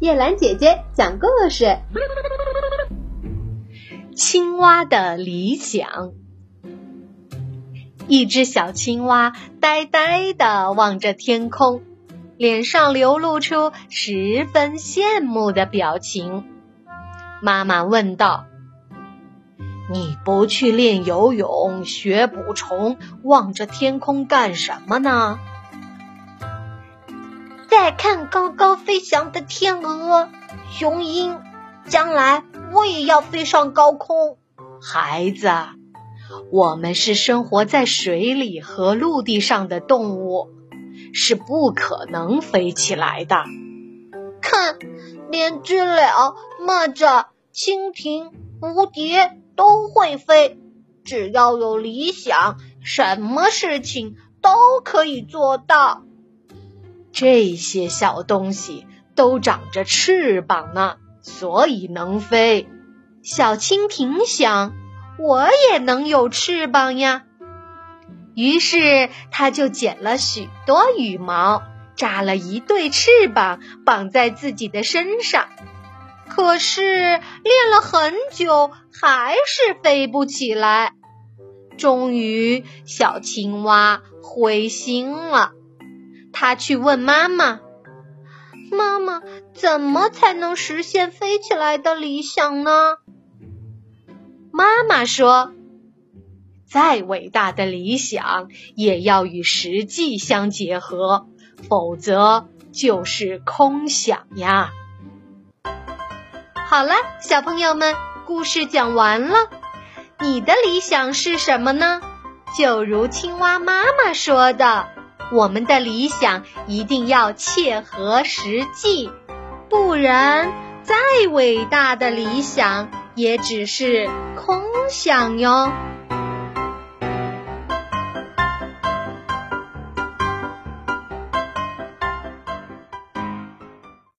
叶兰姐姐讲故事：青蛙的理想。一只小青蛙呆呆地望着天空，脸上流露出十分羡慕的表情。妈妈问道：“你不去练游泳、学捕虫，望着天空干什么呢？”再看高高飞翔的天鹅、雄鹰，将来我也要飞上高空。孩子，我们是生活在水里和陆地上的动物，是不可能飞起来的。看，连知了、蚂蚱、蜻蜓、蝴蝶都会飞，只要有理想，什么事情都可以做到。这些小东西都长着翅膀呢，所以能飞。小蜻蜓想，我也能有翅膀呀。于是，它就剪了许多羽毛，扎了一对翅膀，绑在自己的身上。可是，练了很久，还是飞不起来。终于，小青蛙灰心了。他去问妈妈：“妈妈，怎么才能实现飞起来的理想呢？”妈妈说：“再伟大的理想也要与实际相结合，否则就是空想呀。”好了，小朋友们，故事讲完了。你的理想是什么呢？就如青蛙妈妈说的。我们的理想一定要切合实际，不然再伟大的理想也只是空想哟。